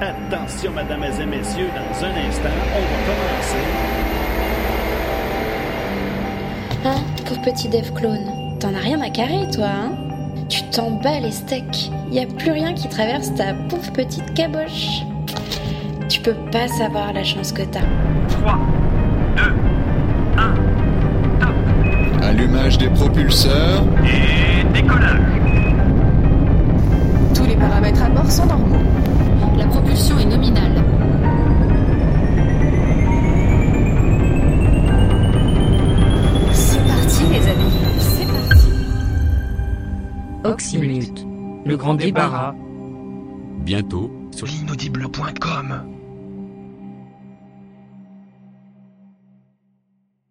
Attention, mesdames et messieurs, dans un instant, on va commencer. Hein, pauvre petit Dev Clone T'en as rien à carrer, toi, hein? Tu t'en bats les steaks. Y a plus rien qui traverse ta pauvre petite caboche. Tu peux pas savoir la chance que t'as. 3, 2, 1, top Allumage des propulseurs. et Le grand débarras. Bientôt sur L'inaudible.com